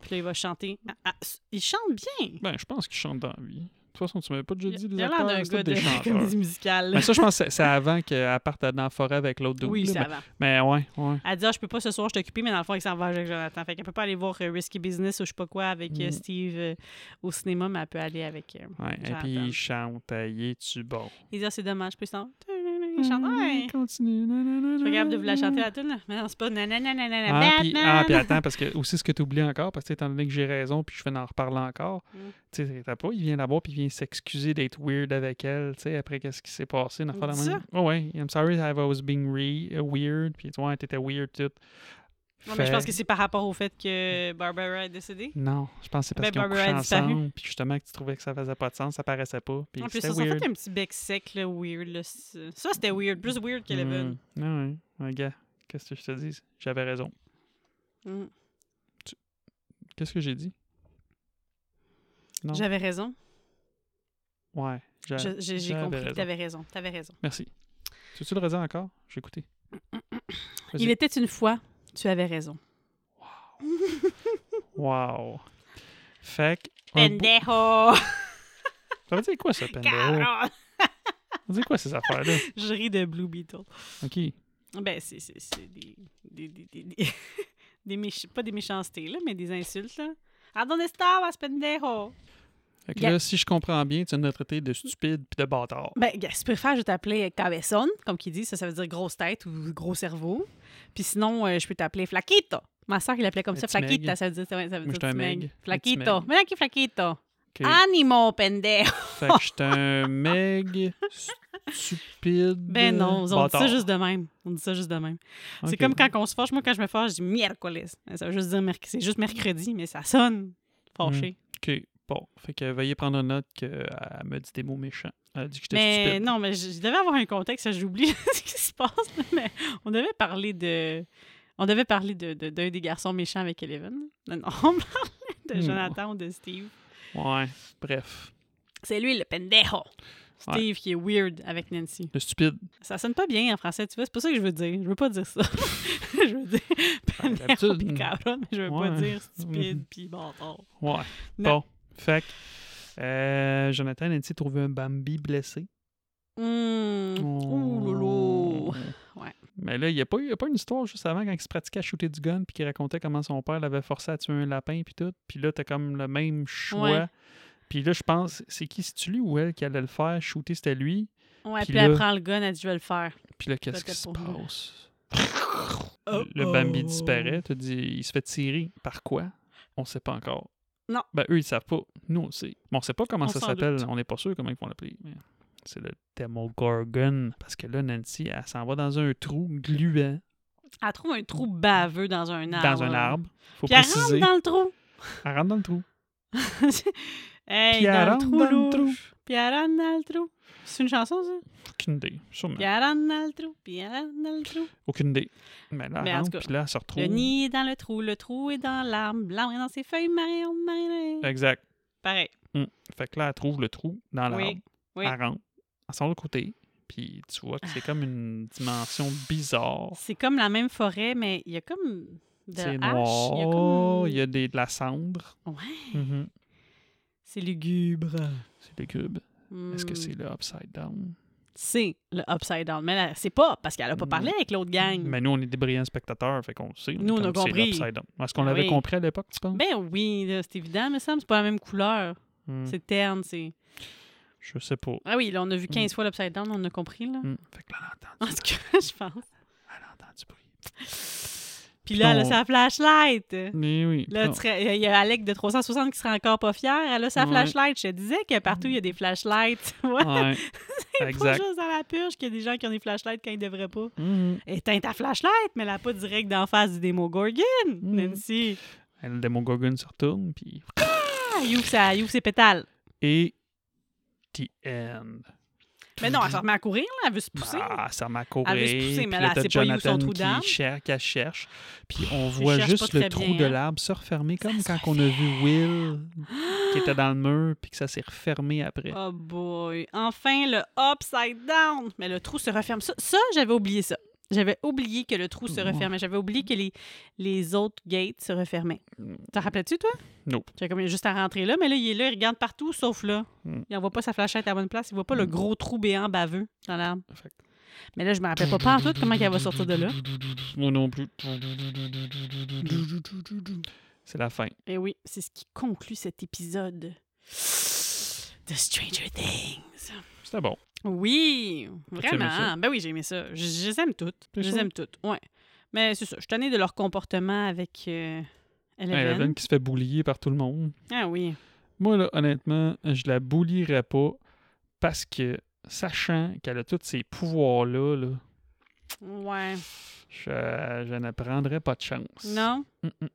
Puis là, il va chanter. Ah, ah, il chante bien! Ben, je pense qu'il chante dans la vie. De toute façon, tu m'avais pas déjà dit Il les a acteurs, c'est gars des de chanteurs. comédie musicale. Mais ça, je pense que c'est- avant qu'elle parte dans la forêt avec l'autre dude, oui, c'est mais- avant. Mais ouais, ouais. Elle dit ah, je peux pas ce soir, je occupée, mais dans le fond, il s'en va avec Jonathan. Fait qu'elle peut pas aller voir euh, Risky Business ou je sais pas quoi avec euh, Mm. Steve euh, au cinéma, mais elle peut aller avec. euh, ouais. Et Jonathan. puis, il chante. euh, Il est-tu bon? Il dit ah, c'est dommage, puis ouais. Continue. Je suis capable de vous la chanter à la. Mais non, c'est pas Ah, puis, ah, puis attends, parce que aussi ce que tu oublies encore, parce que étant donné que j'ai raison, puis je vais en reparler encore, Mm. tu sais, t'as pas, il vient là-bas, puis il vient s'excuser d'être weird avec elle, tu sais, après qu'est-ce qui s'est passé, même. Oh, ouais, I'm sorry I was being re- uh, weird, puis ouais, t'étais weird, tout. Non, mais je pense que c'est par rapport au fait que Barbara est décédée. Non, je pense que c'est parce Ben, qu'ils ont Barbara couché ensemble, puis justement que tu trouvais que ça faisait pas de sens, ça paraissait pas, puis En plus, c'était ça, ça weird. fait un petit bec sec, là, weird. Là. Ça, c'était weird. Plus weird qu'Eleven. Mm. Ah ouais, ouais, gars, qu'est-ce que je te dis? J'avais raison. Mm. Qu'est-ce que j'ai dit? Non. J'avais raison. Ouais, J'ai compris que raison. t'avais raison. T'avais raison. Merci. Tu veux-tu le redire encore? J'ai écouté. Il était une fois, tu avais raison. Wow. Fait que. un Pendejo! Ça veut dire quoi, ça, pendejo? Veut dire quoi, ces affaires-là? Je ris de Blue Beetle. OK. Ben, c'est c'est- c'est des. des, des, des, des, des méch- pas des méchancetés, là, mais des insultes, là. ¿A dónde estabas, pendejo? Fait que là, si je comprends bien, tu nous as traité de stupide puis de bâtard. Ben, si tu préfères, je vais t'appeler cabezon, comme qui dit, ça, ça veut dire grosse tête ou gros cerveau. Puis sinon, euh, je peux t'appeler flaquito. Ma soeur, il l'appelait comme Un ça, meg. flaquita, ça veut dire, ça veut ça veut Moi, dire j'étais un meg. Flaquito. Ven aquí, flaquito? OK. Animo, pendejo. Fait que j'étais un meg stupide. Ben non, on dit ça juste de même. On dit ça juste de même. C'est comme quand on se fâche. Moi, quand je me fâche, je dis miércoles. Ça veut juste dire merc- c'est juste mercredi, mais ça sonne fâché. OK. Bon. Fait que veuillez prendre note qu'elle me dit des mots méchants. Elle a dit que j'étais Mais stupide. non, mais je, je devais avoir un contexte, j'oublie ce qui se passe. mais on devait parler de. On devait parler de, de- d'un des garçons méchants avec Eleven. Non, non, on parlait de Hmm. Jonathan ou de Steve. Ouais. Bref. C'est lui le pendejo. Steve qui est weird avec Nancy. Le stupide. Ça sonne pas bien en français, tu vois. C'est pas ça que je veux dire. Je veux pas dire ça. je veux dire pendejo puis cabrón, mais je veux pas dire stupide puis bâtard. Ouais. Bon. Fait que, euh, Jonathan a dit trouver un Bambi blessé. Hum. Ouh, lolo. Ouais. Mais là, il n'y a, pas eu- il y a pas une histoire juste avant quand il se pratiquait à shooter du gun puis qu'il racontait comment son père l'avait forcé à tuer un lapin puis tout. Puis là, t'as comme le même choix. Ouais. Puis là, je pense, c'est qui, c'est-tu lui ou elle qui allait le faire? Shooter, c'était lui. Ouais, Puis puis elle là- prend le gun, elle dit je vais le faire. Puis là, qu'est-ce qui se passe? Oh, le Bambi oh. disparaît. T'as dit, il se fait tirer. Par quoi? On sait pas encore. Non. Ben, eux, ils savent pas. Nous, on sait. Bon, on sait pas comment On ça s'appelle. On n'est pas sûr comment ils vont l'appeler. C'est le Demogorgon. Parce que là, Nancy, elle s'en va dans un trou gluant Elle trouve un trou baveux dans un arbre. dans un arbre. Faut Puis elle préciser. rentre dans le trou. Elle rentre dans le trou. hey, Puis elle dans le trou, rentre dans le trou. C'est une chanson, ça? Aucune idée. Sûrement. Rentre dans le trou. Rentre dans le trou. Aucune idée. Mais là, Mais en rentre, tout cas, puis là, elle se retrouve. Le nid est dans le trou, le trou est dans l'arbre, l'arbre est dans ses feuilles, marion, marion. Exact. Pareil. Fait que là, elle trouve le trou dans l'arbre. Oui. Oui. Elle rentre. Elle sort de côté. Puis tu vois que c'est comme une dimension bizarre. C'est comme la même forêt, mais il y a comme de C'est noir. Il y a comme... Il y a des, de la cendre. Ouais, Mhm. C'est lugubre. C'est le cube. Est-ce que Hmm. c'est le upside down? C'est le upside down. Mais c'est pas, parce qu'elle a pas parlé avec l'autre gang. Mais nous, on est des brillants spectateurs, fait qu'on sait. Nous, on a c'est compris. l'upside down. Est-ce qu'on Ah l'avait oui. compris à l'époque, tu penses? Ben oui, c'est évident, mais ça c'est pas la même couleur. Hmm. C'est terne, c'est... Je sais pas. Ah oui, là, on a vu 15 fois l'upside down, on a compris, là. Hmm. Fait que là, En tout cas, je pense. elle entend du bruit. Puis là, elle a sa flashlight. Mais oui. Là, il y a Alec de 360 qui serait encore pas fier. Elle a sa Ouais. flashlight. Je te disais que partout, il y a des flashlights. Ouais. Ouais. Pas juste dans la purge qu'il y a des gens qui ont des flashlights quand ils devraient pas. Mhm. Éteins ta flashlight, mais là, pas direct d'en face du démo Gorgon, Mhm. Nancy. Le Demogorgon se retourne, puis... Ah, il ouvre, sa- il ouvre ses pétales. Et... The end. Mais non, elle se remet à courir, là. Elle veut se pousser. Ah, ça m'a courir. Elle veut se pousser, mais là, elle sait pas où son trou d'arbre. qui cherche, qu'elle cherche. Puis on voit juste le trou bien, de l'arbre se refermer, comme Ça quand se on a vu Will qui était dans le mur, puis que ça s'est refermé après. Oh boy. Enfin, le upside down. Mais le trou se referme. Ça, ça, j'avais oublié ça. J'avais oublié que le trou se refermait. J'avais oublié que les, les autres gates se refermaient. T'en rappelais-tu, toi? Non. J'avais comme juste à rentrer là, mais là, il est là, il regarde partout, sauf là. Mm. Il envoie pas sa flashette à la bonne place. Il voit pas le Mm. gros trou béant baveux dans l'arbre. Mais là, je me rappelle pas pas en tout comment elle va sortir de là. Moi non plus. C'est la fin. Et oui, c'est ce qui conclut cet épisode de Stranger Things. C'était bon. Oui, vraiment. Ben oui, j'ai aimé ça. Je, je les aime toutes. T'es Je les aime toutes, ouais. Mais c'est ça, je suis tannée de leur comportement avec euh, Eleven. Eleven qui se fait boulier par tout le monde. Ah oui. Moi, là, honnêtement, je la boulierais pas parce que, sachant qu'elle a tous ces pouvoirs-là, là, Ouais. je, je ne prendrais pas de chance. Non? Mm, mm.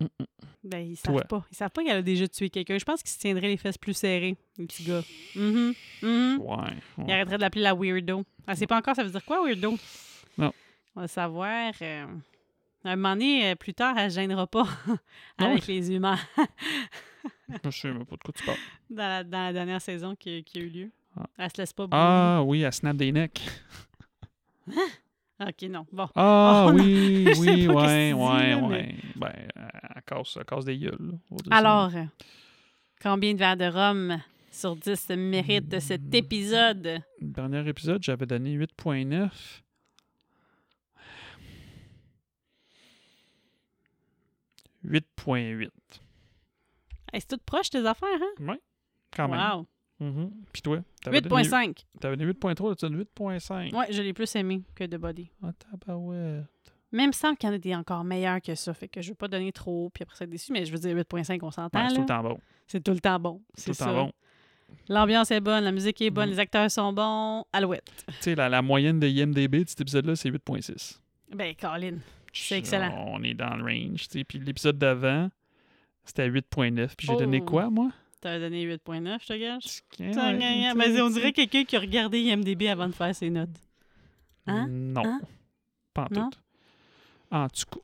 Mm, mm. Ben, ils savent Toi. pas. Ils savent pas qu'elle a déjà tué quelqu'un. Je pense qu'ils se tiendraient les fesses plus serrées, le petit gars. Mhm. Mhm. Ouais. ouais. Il arrêterait de l'appeler la weirdo. Elle sait pas encore ça veut dire quoi, weirdo? Non. On va savoir. euh, un moment donné, euh, plus tard, elle se gênera pas Non, avec les humains Je sais même pas de quoi tu parles. dans la, dans la dernière saison qui, qui a eu lieu. Ah. Elle se laisse pas Ah oui, elle snap des necks. bully. OK, non. Bon. Ah Oh, non. oui, sais oui, ouais, ouais, ouais. mais- Ben, elle casse, elle casse des gueules. ça. Alors, combien de verres de rhum sur 10 mérite cet épisode? Le dernier épisode, j'avais donné 8.9. « 8.8. Hey, c'est tout proche, tes affaires, hein? Quand même. Wow. Mhm. Puis toi? t'avais donné- 8.5. T'avais donné 8.3, tu as donné 8.5. Ouais, je l'ai plus aimé que The Body. Ah, tabarouette. Même semble qu'il y en a des encore meilleurs que ça. Fait que je veux pas donner trop puis après ça être déçu, mais je veux dire 8.5, on s'entend. Ouais, c'est tout le temps bon. C'est tout le temps bon. C'est tout le temps bon. L'ambiance est bonne, la musique est bonne, Mhm. les acteurs sont bons. Alouette. Tu sais, la, la moyenne de IMDB de cet épisode-là, c'est 8.6. Ben, Colin. C'est excellent. On est dans le range. tu sais. Puis l'épisode d'avant, c'était 8.9. Puis j'ai donné Oh. quoi, moi? T'as donné 8.9, je te. Ouais, Ben, sais, on dirait quelqu'un qui a regardé IMDB avant de faire ses notes. Hein? Non. Hein? Pas en Non? tout. En tout cas.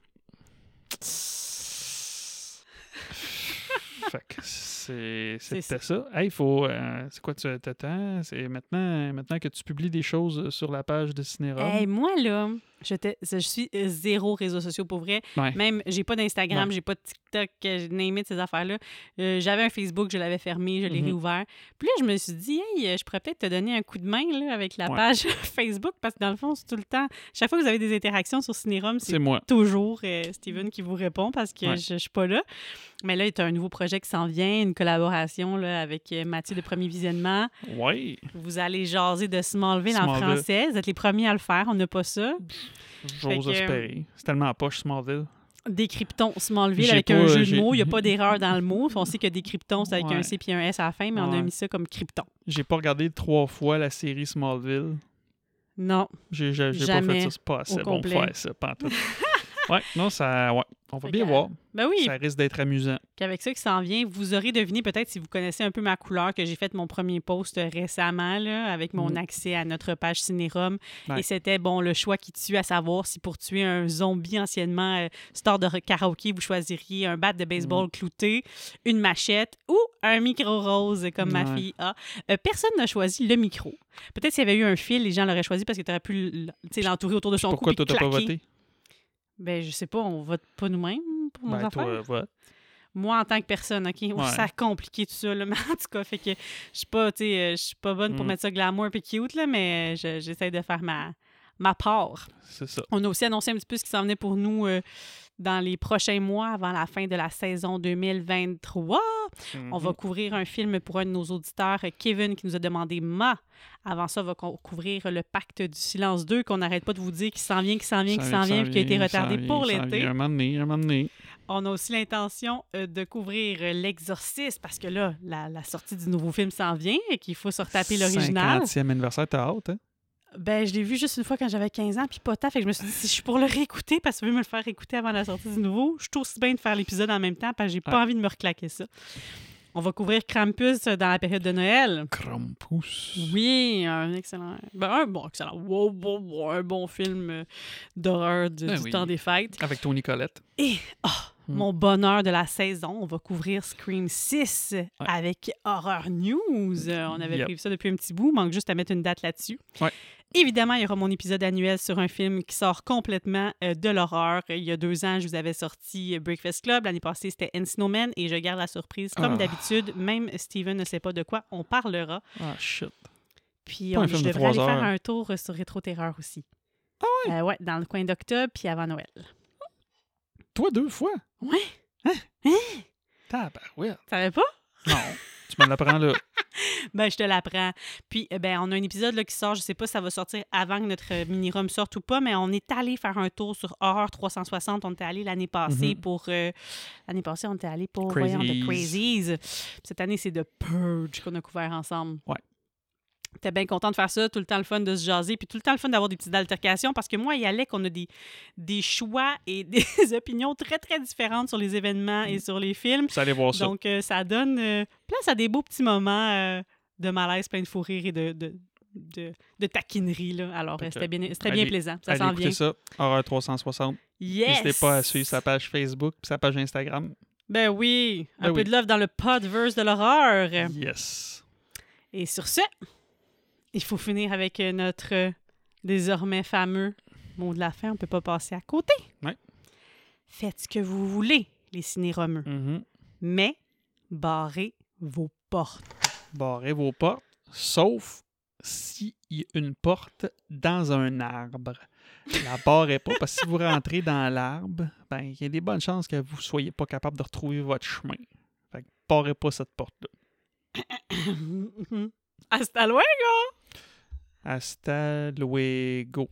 fait que c'était ça. Hey, faut. euh, c'est quoi tu t'attends? C'est maintenant, maintenant que tu publies des choses sur la page de Cinérum. Hey, moi, là, je, suis zéro réseaux sociaux pour vrai. Ouais. Même, j'ai pas d'Instagram, j'ai pas de TikTok, euh, name it, ces affaires-là. Euh, J'avais un Facebook, je l'avais fermé, je l'ai Mhm. réouvert. Puis là, je me suis dit, hey, euh, je pourrais peut-être te donner un coup de main là, avec la Ouais. page Facebook, parce que dans le fond, c'est tout le temps. Chaque fois que vous avez des interactions sur Cinérum, c'est toujours euh, Steven qui vous répond parce que Ouais. je, je suis pas là. Mais là, il y a un nouveau projet qui s'en vient, une collaboration là, avec Mathieu de Premier Visionnement. Oui. Vous allez jaser de Smallville, en Smallville. français. Vous êtes les premiers à le faire. On n'a pas ça. J'ose que- espérer. C'est tellement poche, Smallville. Décryptons Smallville avec pas, un jeu de mots. Il n'y a pas d'erreur dans le mot. On sait que décryptons, c'est avec Ouais. un C puis un S à la fin, mais on a mis ça comme krypton. J'ai pas regardé trois fois la série Smallville. Non. J'ai pas fait ça. C'est pas assez bon faire ça, pantoute. ouais, non, ça. Ouais. On va bien que, voir. Ben oui, Ça risque d'être amusant. qu'avec ça qui s'en vient, vous aurez deviné peut-être si vous connaissez un peu ma couleur, que j'ai fait mon premier post récemment là, avec mon Mhm. accès à notre page Cinérum. Ouais. Et c'était bon le choix qui tue, à savoir si pour tuer un zombie anciennement euh, star de karaoké, vous choisiriez un bat de baseball Mhm. clouté, une machette ou un micro rose comme ma fille a. Euh, personne n'a choisi le micro. Peut-être s'il y avait eu un fil, les gens l'auraient choisi parce que tu aurais pu tu l'entourer autour de son Pourquoi cou puis t'as pas voté? Ben, je sais pas, on vote pas nous-mêmes pour nos Ben, affaires? toi, vote. Moi, en tant que personne, OK? Ouais. Ça a compliqué tout ça, là. Mais en tout cas, fait que je suis pas, tu sais, euh, je suis pas bonne pour Mm. mettre ça glamour et cute, là, mais euh, je- j'essaie de faire ma, ma part. C'est ça. On a aussi annoncé un petit peu ce qui s'en venait pour nous euh, dans les prochains mois avant la fin de la saison 2023. On va Mhm. couvrir un film pour un de nos auditeurs, Kevin, qui nous a demandé Ma. Avant ça, on va co- couvrir le Pacte du silence 2, qu'on n'arrête pas de vous dire qui s'en vient, qui s'en vient, qui s'en vient, puis qui a été retardé vient, pour l'été. Un moment donné, un moment donné. On a aussi l'intention euh, de couvrir euh, L'Exorciste parce que là, la, la sortie du nouveau film s'en vient et qu'il faut se retaper l'original. 50e anniversaire, t'as hâte, hein? Ben, je l'ai vu juste une fois quand j'avais 15 ans, puis pas tant. Fait que je me suis dit, si je suis pour le réécouter parce que je veux me le faire écouter avant la sortie du nouveau, je suis aussi bien de faire l'épisode en même temps parce que j'ai pas Ouais. envie de me reclaquer ça. On va couvrir Krampus dans la période de Noël. Krampus. Oui, un excellent. Ben, un bon, excellent. Wow, wow, wow, un bon film euh, d'horreur Ben du oui. temps des fêtes. Avec Tony Collette. Et oh, Hmm. mon bonheur de la saison, on va couvrir Scream 6 avec Horror News. Euh, on avait Yep. prévu ça depuis un petit bout, manque juste à mettre une date là-dessus. Ouais. Évidemment, il y aura mon épisode annuel sur un film qui sort complètement euh, de l'horreur. Il y a deux ans, je vous avais sorti euh, Breakfast Club. L'année passée, c'était Encino Man. Et je garde la surprise, comme Ah. d'habitude. Même Steven ne sait pas de quoi on parlera. Ah, shit. Puis on, je de devrais aller faire un tour euh, sur Rétro Terreur aussi. Ah ouais? ouais, dans le coin d'octobre, puis avant Noël. Toi, deux fois? Ouais. Tabarouette. Tu savais pas? Non. tu me l'apprends là. Ben, je te l'apprends. Puis, eh ben, on a un épisode là, qui sort, je sais pas si ça va sortir avant que notre euh, mini-rum sorte ou pas, mais on est allé faire un tour sur Horror 360. On était allé l'année passée Mhm. pour. euh, l'année passée, on était allé pour Crazies. voyons, The Crazies. Cette année, c'est The Purge qu'on a couvert ensemble. Ouais. T'es bien content de faire ça, tout le temps le fun de se jaser, puis tout le temps le fun d'avoir des petites altercations, parce que moi et Alec, on a des, des choix et des opinions très, très différentes sur les événements et sur les films. Vous allez voir ça. Donc, euh, ça donne euh, place à des beaux petits moments euh, de malaise, plein de fou rire et de, de, de, de taquinerie. Là. Alors, c'était bien, c'était bien allez- plaisant. Ça s'en vient. ça. Horreur 360. Yes! N'hésitez pas à suivre sa page Facebook et sa page Instagram. Ben oui, un Ben peu oui. de love dans le podverse de l'horreur. Yes. Et sur ce, il faut finir avec euh, notre euh, désormais fameux mot de la fin. On peut pas passer à côté. Ouais. Faites ce que vous voulez, les cinéromeux, Mhm. mais barrez vos portes. Barrez vos portes, sauf s'il y a une porte dans un arbre. La barrez pas, parce que si vous rentrez dans l'arbre, ben, il y a des bonnes chances que vous soyez pas capable de retrouver votre chemin. Fait que barrez pas cette porte-là. Hasta luego! Hasta luego.